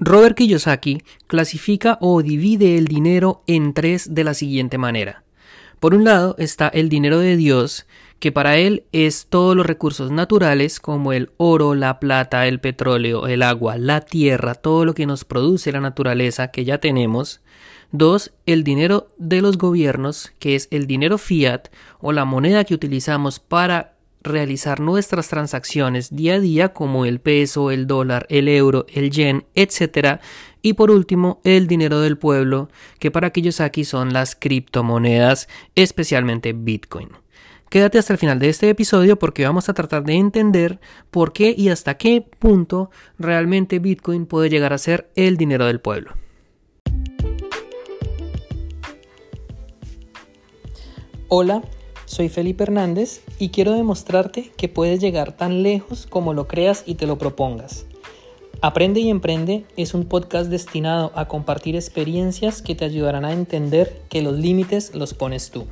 Robert Kiyosaki clasifica o divide el dinero en tres de la siguiente manera. Por un lado está el dinero de Dios, que para él es todos los recursos naturales como el oro, la plata, el petróleo, el agua, la tierra, todo lo que nos produce la naturaleza que ya tenemos. Dos, el dinero de los gobiernos, que es el dinero fiat o la moneda que utilizamos para realizar nuestras transacciones día a día como el peso, el dólar, el euro, el yen, etc. Y por último, el dinero del pueblo, que para aquellos aquí son las criptomonedas, especialmente Bitcoin. Quédate hasta el final de este episodio porque vamos a tratar de entender por qué y hasta qué punto realmente Bitcoin puede llegar a ser el dinero del pueblo. Hola, soy Felipe Hernández y quiero demostrarte que puedes llegar tan lejos como lo creas y te lo propongas. Aprende y Emprende es un podcast destinado a compartir experiencias que te ayudarán a entender que los límites los pones tú.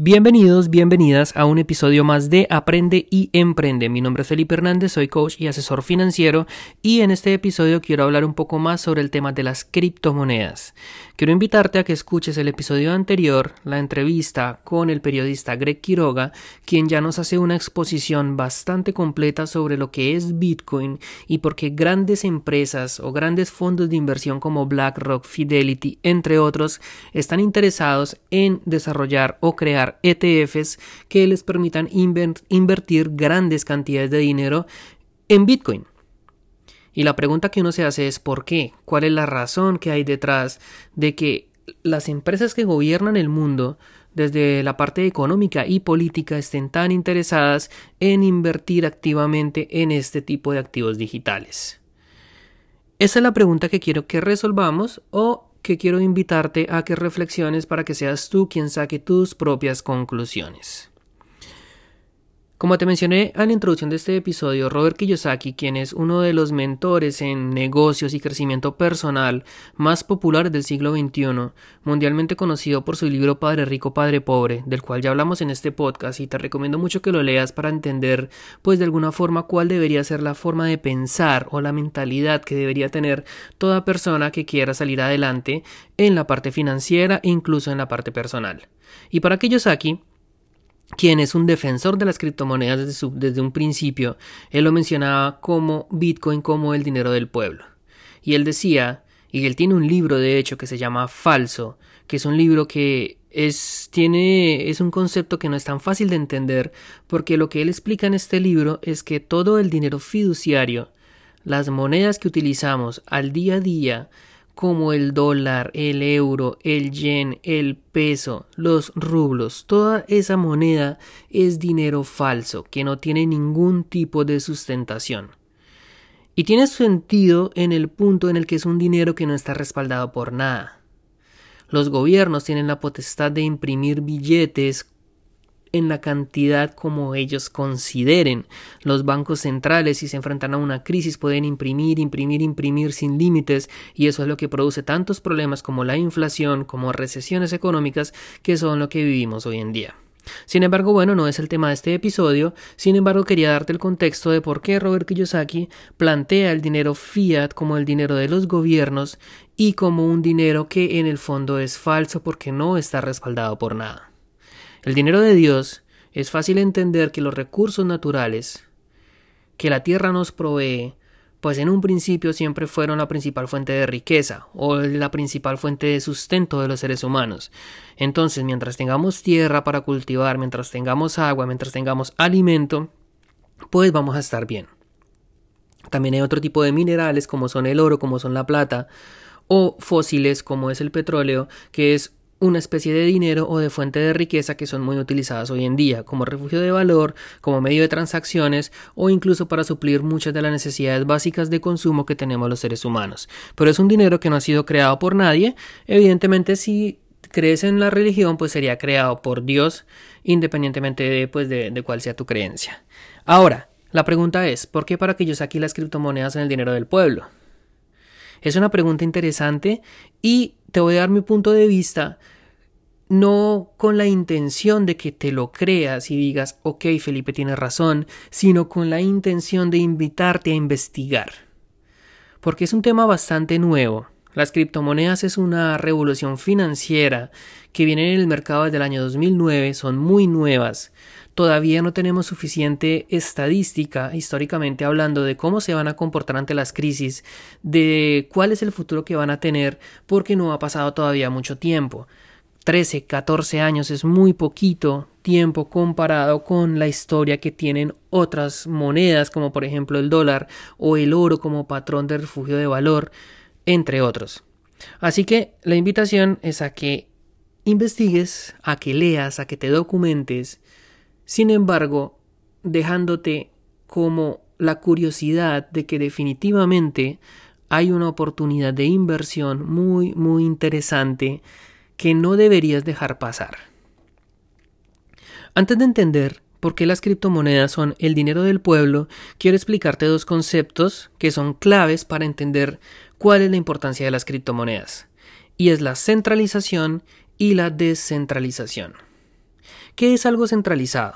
Bienvenidos, bienvenidas a un episodio más de Aprende y Emprende. Mi nombre es Felipe Hernández, soy coach y asesor financiero y en este episodio quiero hablar un poco más sobre el tema de las criptomonedas. Quiero invitarte a que escuches el episodio anterior, la entrevista con el periodista Greg Quiroga, quien ya nos hace una exposición bastante completa sobre lo que es Bitcoin y por qué grandes empresas o grandes fondos de inversión como BlackRock, Fidelity, entre otros, están interesados en desarrollar o crear ETFs que les permitan invertir grandes cantidades de dinero en Bitcoin. Y la pregunta que uno se hace es ¿por qué? ¿Cuál es la razón que hay detrás de que las empresas que gobiernan el mundo desde la parte económica y política estén tan interesadas en invertir activamente en este tipo de activos digitales? Esa es la pregunta que quiero que resolvamos o que quiero invitarte a que reflexiones para que seas tú quien saque tus propias conclusiones. Como te mencioné en la introducción de este episodio, Robert Kiyosaki, quien es uno de los mentores en negocios y crecimiento personal más populares del siglo XXI, mundialmente conocido por su libro Padre Rico, Padre Pobre, del cual ya hablamos en este podcast y te recomiendo mucho que lo leas para entender, pues de alguna forma, cuál debería ser la forma de pensar o la mentalidad que debería tener toda persona que quiera salir adelante en la parte financiera e incluso en la parte personal. Y para Kiyosaki, quien es un defensor de las criptomonedas desde, un principio, él lo mencionaba como Bitcoin como el dinero del pueblo. Y él decía, y él tiene un libro de hecho que se llama Falso, que es un libro que es, tiene, es un concepto que no es tan fácil de entender, porque lo que él explica en este libro es que todo el dinero fiduciario, las monedas que utilizamos al día a día, como el dólar, el euro, el yen, el peso, los rublos, toda esa moneda es dinero falso que no tiene ningún tipo de sustentación. Y tiene sentido en el punto en el que es un dinero que no está respaldado por nada. Los gobiernos tienen la potestad de imprimir billetes en la cantidad como ellos consideren. Los bancos centrales, si se enfrentan a una crisis, pueden imprimir, imprimir, imprimir sin límites y eso es lo que produce tantos problemas como la inflación, como recesiones económicas, que son lo que vivimos hoy en día. Sin embargo, bueno, no es el tema de este episodio, sin embargo quería darte el contexto de por qué Robert Kiyosaki plantea el dinero fiat como el dinero de los gobiernos y como un dinero que en el fondo es falso porque no está respaldado por nada. El dinero de Dios es fácil entender que los recursos naturales que la tierra nos provee, pues en un principio siempre fueron la principal fuente de riqueza o la principal fuente de sustento de los seres humanos. Entonces, mientras tengamos tierra para cultivar, mientras tengamos agua, mientras tengamos alimento, pues vamos a estar bien. También hay otro tipo de minerales como son el oro, como son la plata, o fósiles como es el petróleo, que es una especie de dinero o de fuente de riqueza que son muy utilizadas hoy en día como refugio de valor, como medio de transacciones o incluso para suplir muchas de las necesidades básicas de consumo que tenemos los seres humanos. Pero es un dinero que no ha sido creado por nadie. Evidentemente si crees en la religión pues sería creado por Dios independientemente de, pues, de, cuál sea tu creencia. Ahora, la pregunta es, ¿por qué para que yo saque las criptomonedas en el dinero del pueblo? Es una pregunta interesante y te voy a dar mi punto de vista no con la intención de que te lo creas y digas, ok, Felipe tiene razón, sino con la intención de invitarte a investigar. Porque es un tema bastante nuevo. Las criptomonedas es una revolución financiera que viene en el mercado desde el año 2009, son muy nuevas. Todavía no tenemos suficiente estadística, históricamente hablando, de cómo se van a comportar ante las crisis, de cuál es el futuro que van a tener, porque no ha pasado todavía mucho tiempo. 13, 14 años es muy poquito tiempo comparado con la historia que tienen otras monedas como por ejemplo el dólar o el oro como patrón de refugio de valor, entre otros. Así que la invitación es a que investigues, a que leas, a que te documentes, sin embargo, dejándote como la curiosidad de que definitivamente hay una oportunidad de inversión muy, muy interesante que no deberías dejar pasar. Antes de entender por qué las criptomonedas son el dinero del pueblo, quiero explicarte dos conceptos que son claves para entender cuál es la importancia de las criptomonedas, y es la centralización y la descentralización. ¿Qué es algo centralizado?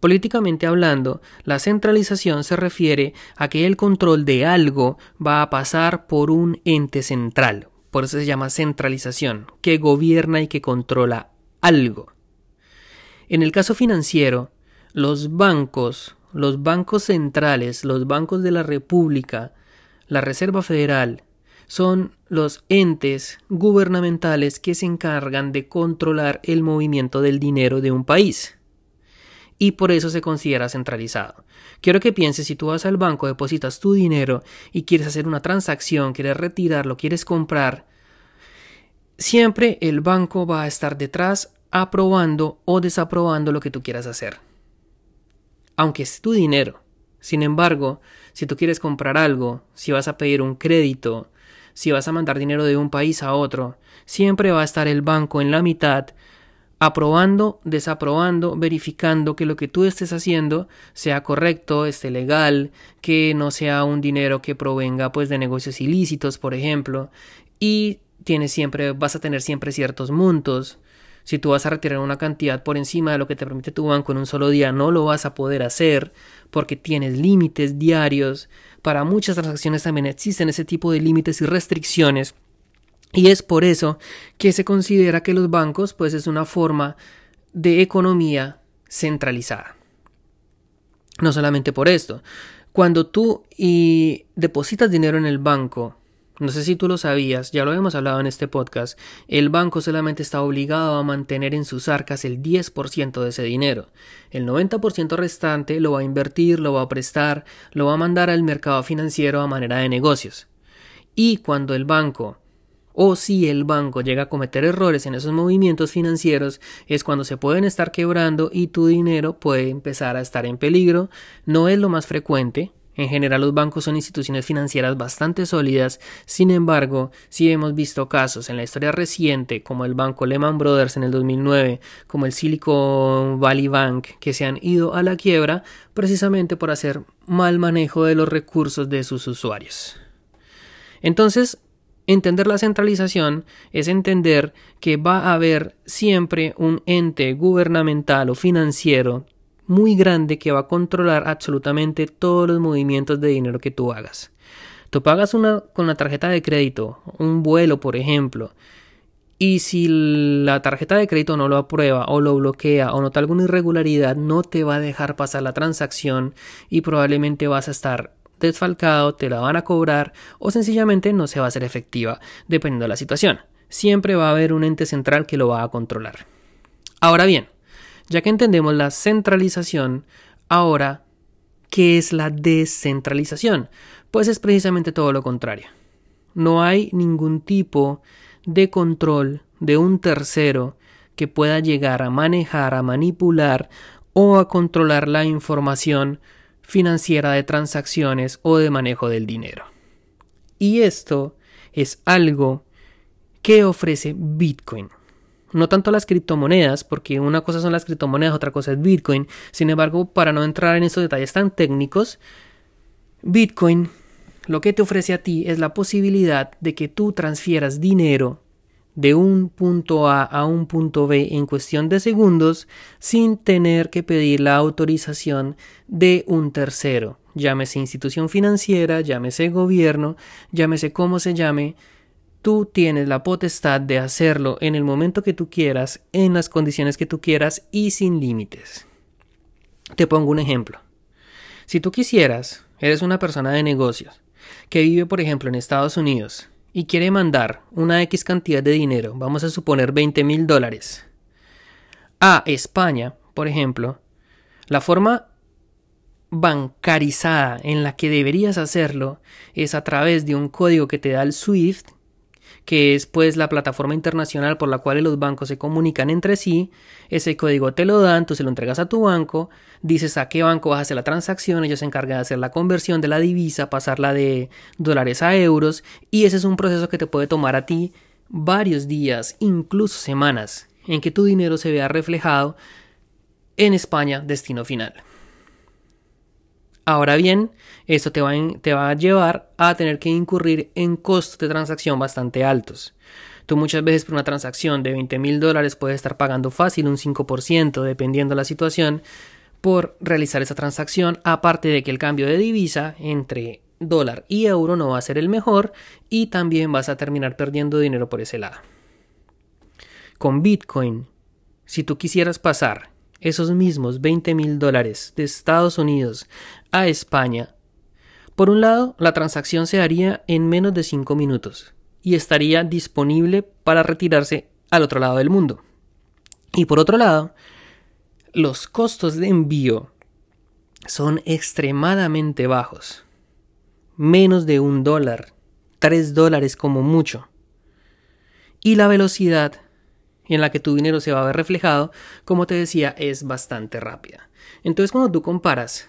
Políticamente hablando, la centralización se refiere a que el control de algo va a pasar por un ente central, por eso se llama centralización, que gobierna y que controla algo. En el caso financiero, los bancos, los bancos centrales, los bancos de la República, la Reserva Federal, son los entes gubernamentales que se encargan de controlar el movimiento del dinero de un país y por eso se considera centralizado. Quiero que pienses si tú vas al banco, depositas tu dinero y quieres hacer una transacción, quieres retirarlo, quieres comprar, siempre el banco va a estar detrás aprobando o desaprobando lo que tú quieras hacer. Aunque es tu dinero. Sin embargo, si tú quieres comprar algo, si vas a pedir un crédito, si vas a mandar dinero de un país a otro, siempre va a estar el banco en la mitad aprobando, desaprobando, verificando que lo que tú estés haciendo sea correcto, esté legal, que no sea un dinero que provenga pues de negocios ilícitos, por ejemplo, y tienes siempre vas a tener siempre ciertos montos. Si tú vas a retirar una cantidad por encima de lo que te permite tu banco en un solo día, no lo vas a poder hacer porque tienes límites diarios. Para muchas transacciones también existen ese tipo de límites y restricciones y es por eso que se considera que los bancos pues es una forma de economía centralizada. No solamente por esto, cuando tú y depositas dinero en el banco, no sé si tú lo sabías, ya lo hemos hablado en este podcast, el banco solamente está obligado a mantener en sus arcas el 10% de ese dinero. El 90% restante lo va a invertir, lo va a prestar, lo va a mandar al mercado financiero a manera de negocios. Y cuando el banco o si el banco llega a cometer errores en esos movimientos financieros es cuando se pueden estar quebrando y tu dinero puede empezar a estar en peligro. No es lo más frecuente. En general los bancos son instituciones financieras bastante sólidas, sin embargo, sí hemos visto casos en la historia reciente como el banco Lehman Brothers en el 2009, como el Silicon Valley Bank, que se han ido a la quiebra precisamente por hacer mal manejo de los recursos de sus usuarios. Entonces, Entender la centralización es entender que va a haber siempre un ente gubernamental o financiero muy grande que va a controlar absolutamente todos los movimientos de dinero que tú hagas. Tú pagas una con la tarjeta de crédito, un vuelo, por ejemplo, y si la tarjeta de crédito no lo aprueba o lo bloquea o nota alguna irregularidad, no te va a dejar pasar la transacción y probablemente vas a estar desfalcado, te la van a cobrar o sencillamente no se va a hacer efectiva, dependiendo de la situación. Siempre va a haber un ente central que lo va a controlar. Ahora bien, ya que entendemos la centralización, ahora, ¿qué es la descentralización? Pues es precisamente todo lo contrario. No hay ningún tipo de control de un tercero que pueda llegar a manejar, a manipular o a controlar la información financiera de transacciones o de manejo del dinero. Y esto es algo que ofrece Bitcoin. No tanto las criptomonedas, porque una cosa son las criptomonedas, otra cosa es Bitcoin. Sin embargo, para no entrar en estos detalles tan técnicos, Bitcoin lo que te ofrece a ti es la posibilidad de que tú transfieras dinero de un punto A a un punto B en cuestión de segundos sin tener que pedir la autorización de un tercero, llámese institución financiera, llámese gobierno, llámese como se llame, tú tienes la potestad de hacerlo en el momento que tú quieras, en las condiciones que tú quieras y sin límites. Te pongo un ejemplo. Si tú quisieras, eres una persona de negocios, que vive por ejemplo en Estados Unidos, y quiere mandar una X cantidad de dinero, vamos a suponer 20 mil dólares, a España, por ejemplo, la forma bancarizada en la que deberías hacerlo es a través de un código que te da el SWIFT que es pues la plataforma internacional por la cual los bancos se comunican entre sí. Ese código te lo dan, tú se lo entregas a tu banco, dices a qué banco vas a hacer la transacción, ellos se encargan de hacer la conversión de la divisa, pasarla de dólares a euros, y ese es un proceso que te puede tomar a ti varios días, incluso semanas, en que tu dinero se vea reflejado en España, destino final. Ahora bien, esto te va, a llevar a tener que incurrir en costos de transacción bastante altos. Tú muchas veces por una transacción de 20 mil dólares puedes estar pagando fácil un 5% dependiendo de la situación por realizar esa transacción, aparte de que el cambio de divisa entre dólar y euro no va a ser el mejor y también vas a terminar perdiendo dinero por ese lado. Con Bitcoin, si tú quisieras pasar esos mismos 20 mil dólares de Estados Unidos a España, por un lado, la transacción se haría en menos de 5 minutos y estaría disponible para retirarse al otro lado del mundo. Y por otro lado, los costos de envío son extremadamente bajos. Menos de un dólar, tres dólares como mucho. Y la velocidad en la que tu dinero se va a ver reflejado, como te decía, es bastante rápida. Entonces cuando tú comparas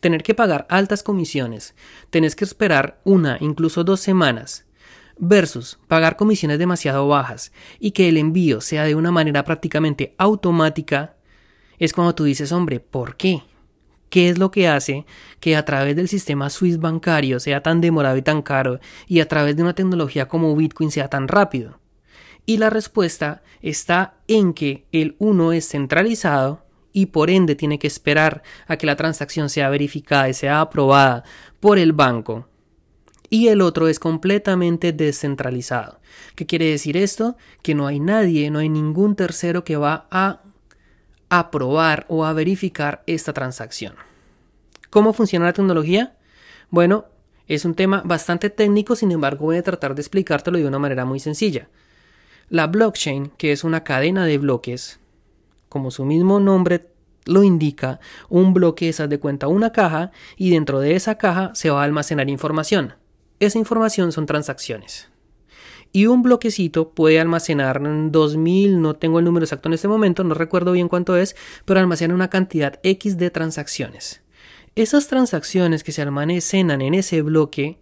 tener que pagar altas comisiones, tenés que esperar una, incluso dos semanas, versus pagar comisiones demasiado bajas y que el envío sea de una manera prácticamente automática, es cuando tú dices, hombre, ¿por qué? ¿Qué es lo que hace que a través del sistema Swiss bancario sea tan demorado y tan caro y a través de una tecnología como Bitcoin sea tan rápido? Y la respuesta está en que el uno es centralizado y por ende tiene que esperar a que la transacción sea verificada y sea aprobada por el banco. Y el otro es completamente descentralizado. ¿Qué quiere decir esto? Que no hay nadie, no hay ningún tercero que va a aprobar o a verificar esta transacción. ¿Cómo funciona la tecnología? Bueno, es un tema bastante técnico, sin embargo voy a tratar de explicártelo de una manera muy sencilla. La blockchain, que es una cadena de bloques, como su mismo nombre lo indica, un bloque es de cuenta una caja y dentro de esa caja se va a almacenar información. Esa información son transacciones. Y un bloquecito puede almacenar 2000, no tengo el número exacto en este momento, no recuerdo bien cuánto es, pero almacena una cantidad X de transacciones. Esas transacciones que se almacenan en ese bloque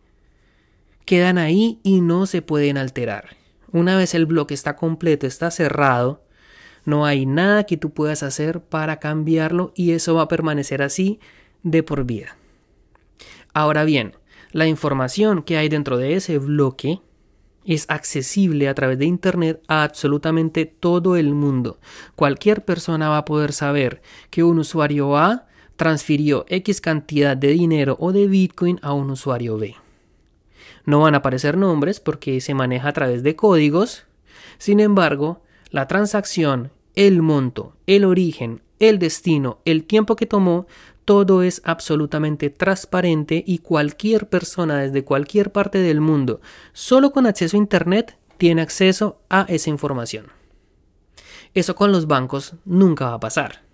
quedan ahí y no se pueden alterar. Una vez el bloque está completo, está cerrado, no hay nada que tú puedas hacer para cambiarlo y eso va a permanecer así de por vida. Ahora bien, la información que hay dentro de ese bloque es accesible a través de Internet a absolutamente todo el mundo. Cualquier persona va a poder saber que un usuario A transfirió X cantidad de dinero o de Bitcoin a un usuario B. No van a aparecer nombres porque se maneja a través de códigos. Sin embargo, la transacción, el monto, el origen, el destino, el tiempo que tomó, todo es absolutamente transparente y cualquier persona desde cualquier parte del mundo, solo con acceso a Internet, tiene acceso a esa información. Eso con los bancos nunca va a pasar.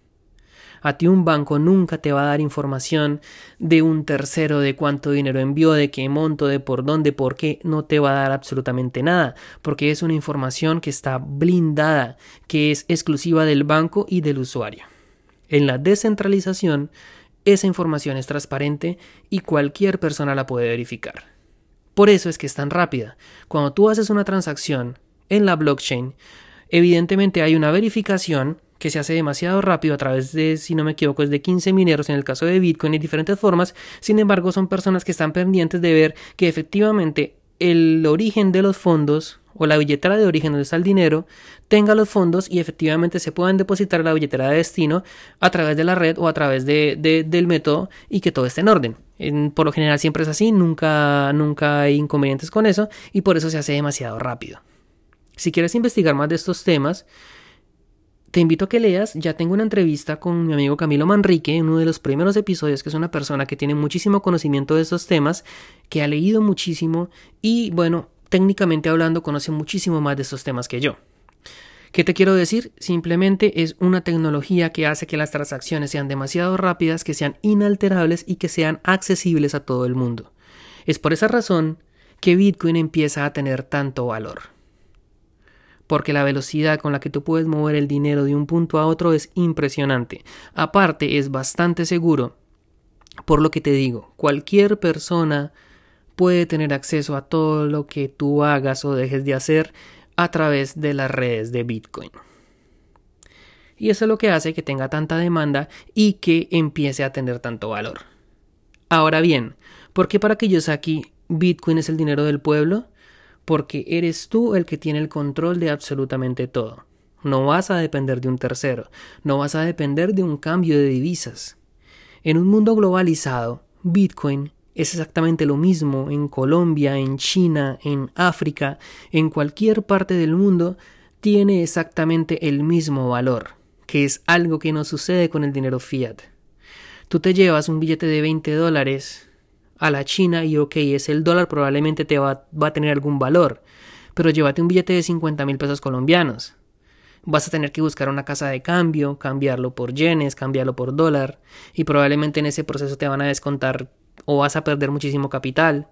A ti un banco nunca te va a dar información de un tercero de cuánto dinero envió, de qué monto, de por dónde, por qué, no te va a dar absolutamente nada, porque es una información que está blindada, que es exclusiva del banco y del usuario. En la descentralización, esa información es transparente y cualquier persona la puede verificar. Por eso es que es tan rápida. Cuando tú haces una transacción en la blockchain, evidentemente hay una verificación que se hace demasiado rápido a través de, si no me equivoco, es de 15 mineros en el caso de Bitcoin y diferentes formas. Sin embargo, son personas que están pendientes de ver que efectivamente el origen de los fondos o la billetera de origen donde está el dinero tenga los fondos y efectivamente se puedan depositar en la billetera de destino a través de la red o a través de, del método y que todo esté en orden. por lo general siempre es así, nunca, nunca hay inconvenientes con eso y por eso se hace demasiado rápido. Si quieres investigar más de estos temas, te invito a que leas, ya tengo una entrevista con mi amigo Camilo Manrique en uno de los primeros episodios, que es una persona que tiene muchísimo conocimiento de estos temas, que ha leído muchísimo y bueno, técnicamente hablando conoce muchísimo más de estos temas que yo. ¿Qué te quiero decir? Simplemente es una tecnología que hace que las transacciones sean demasiado rápidas, que sean inalterables y que sean accesibles a todo el mundo. Es por esa razón que Bitcoin empieza a tener tanto valor porque la velocidad con la que tú puedes mover el dinero de un punto a otro es impresionante. Aparte, es bastante seguro. Por lo que te digo, cualquier persona puede tener acceso a todo lo que tú hagas o dejes de hacer a través de las redes de Bitcoin. Y eso es lo que hace que tenga tanta demanda y que empiece a tener tanto valor. Ahora bien, ¿por qué para que yo saque Bitcoin es el dinero del pueblo? Porque eres tú el que tiene el control de absolutamente todo. No vas a depender de un tercero, no vas a depender de un cambio de divisas. En un mundo globalizado, Bitcoin es exactamente lo mismo en Colombia, en China, en África, en cualquier parte del mundo, tiene exactamente el mismo valor, que es algo que no sucede con el dinero fiat. Tú te llevas un billete de 20 dólares a la China y ok, es el dólar, probablemente te va, va a tener algún valor. Pero llévate un billete de 50 mil pesos colombianos. Vas a tener que buscar una casa de cambio, cambiarlo por yenes, cambiarlo por dólar, y probablemente en ese proceso te van a descontar o vas a perder muchísimo capital.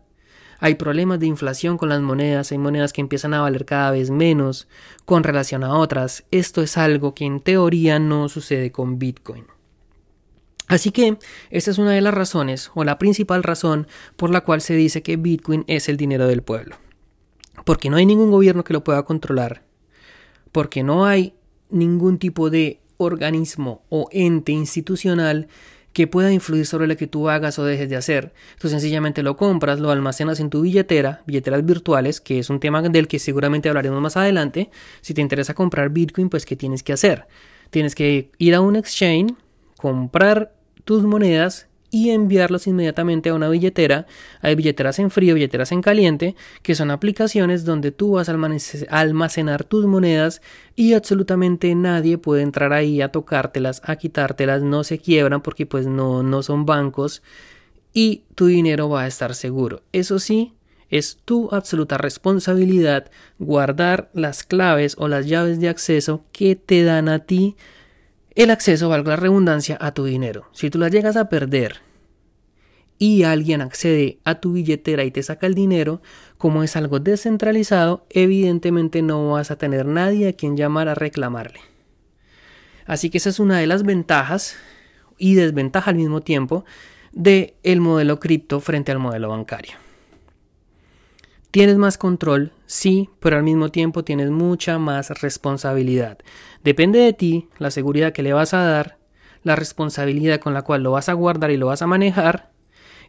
Hay problemas de inflación con las monedas, hay monedas que empiezan a valer cada vez menos con relación a otras. Esto es algo que en teoría no sucede con Bitcoin. Así que esa es una de las razones o la principal razón por la cual se dice que Bitcoin es el dinero del pueblo. Porque no hay ningún gobierno que lo pueda controlar. Porque no hay ningún tipo de organismo o ente institucional que pueda influir sobre lo que tú hagas o dejes de hacer. Tú sencillamente lo compras, lo almacenas en tu billetera, billeteras virtuales, que es un tema del que seguramente hablaremos más adelante. Si te interesa comprar Bitcoin, pues ¿qué tienes que hacer? Tienes que ir a un exchange, comprar tus monedas y enviarlos inmediatamente a una billetera. Hay billeteras en frío, billeteras en caliente, que son aplicaciones donde tú vas a almacenar tus monedas y absolutamente nadie puede entrar ahí a tocártelas, a quitártelas, no se quiebran porque pues no, no son bancos y tu dinero va a estar seguro. Eso sí, es tu absoluta responsabilidad guardar las claves o las llaves de acceso que te dan a ti el acceso, valga la redundancia, a tu dinero. Si tú la llegas a perder y alguien accede a tu billetera y te saca el dinero, como es algo descentralizado, evidentemente no vas a tener nadie a quien llamar a reclamarle. Así que esa es una de las ventajas y desventaja al mismo tiempo del el modelo cripto frente al modelo bancario. Tienes más control, sí, pero al mismo tiempo tienes mucha más responsabilidad. Depende de ti la seguridad que le vas a dar, la responsabilidad con la cual lo vas a guardar y lo vas a manejar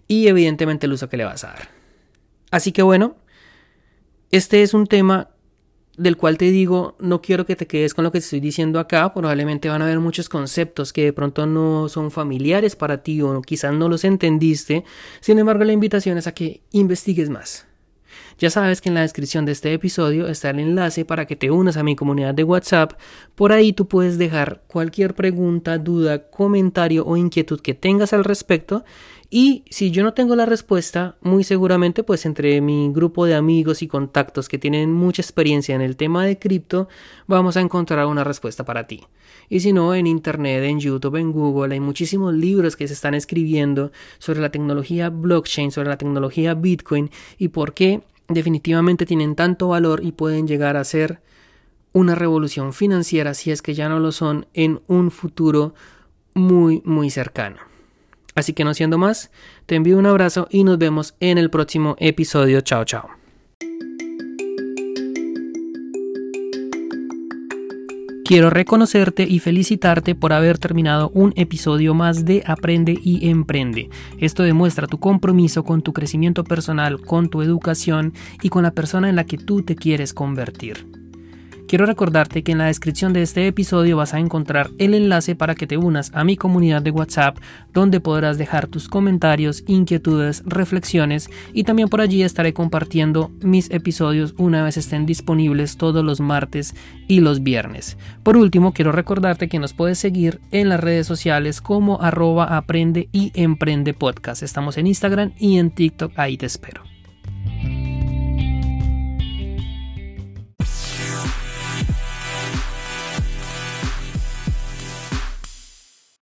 y evidentemente el uso que le vas a dar. Así que bueno, este es un tema del cual te digo, no quiero que te quedes con lo que te estoy diciendo acá, probablemente van a haber muchos conceptos que de pronto no son familiares para ti o quizás no los entendiste, sin embargo la invitación es a que investigues más ya sabes que en la descripción de este episodio está el enlace para que te unas a mi comunidad de WhatsApp. Por ahí tú puedes dejar cualquier pregunta, duda, comentario o inquietud que tengas al respecto. Y si yo no tengo la respuesta, muy seguramente pues entre mi grupo de amigos y contactos que tienen mucha experiencia en el tema de cripto, vamos a encontrar una respuesta para ti. Y si no, en Internet, en YouTube, en Google, hay muchísimos libros que se están escribiendo sobre la tecnología blockchain, sobre la tecnología Bitcoin y por qué definitivamente tienen tanto valor y pueden llegar a ser una revolución financiera si es que ya no lo son en un futuro muy muy cercano. Así que no siendo más, te envío un abrazo y nos vemos en el próximo episodio. Chao, chao. Quiero reconocerte y felicitarte por haber terminado un episodio más de Aprende y Emprende. Esto demuestra tu compromiso con tu crecimiento personal, con tu educación y con la persona en la que tú te quieres convertir. Quiero recordarte que en la descripción de este episodio vas a encontrar el enlace para que te unas a mi comunidad de WhatsApp donde podrás dejar tus comentarios, inquietudes, reflexiones y también por allí estaré compartiendo mis episodios una vez estén disponibles todos los martes y los viernes. Por último, quiero recordarte que nos puedes seguir en las redes sociales como arroba aprende y emprende podcast. Estamos en Instagram y en TikTok, ahí te espero.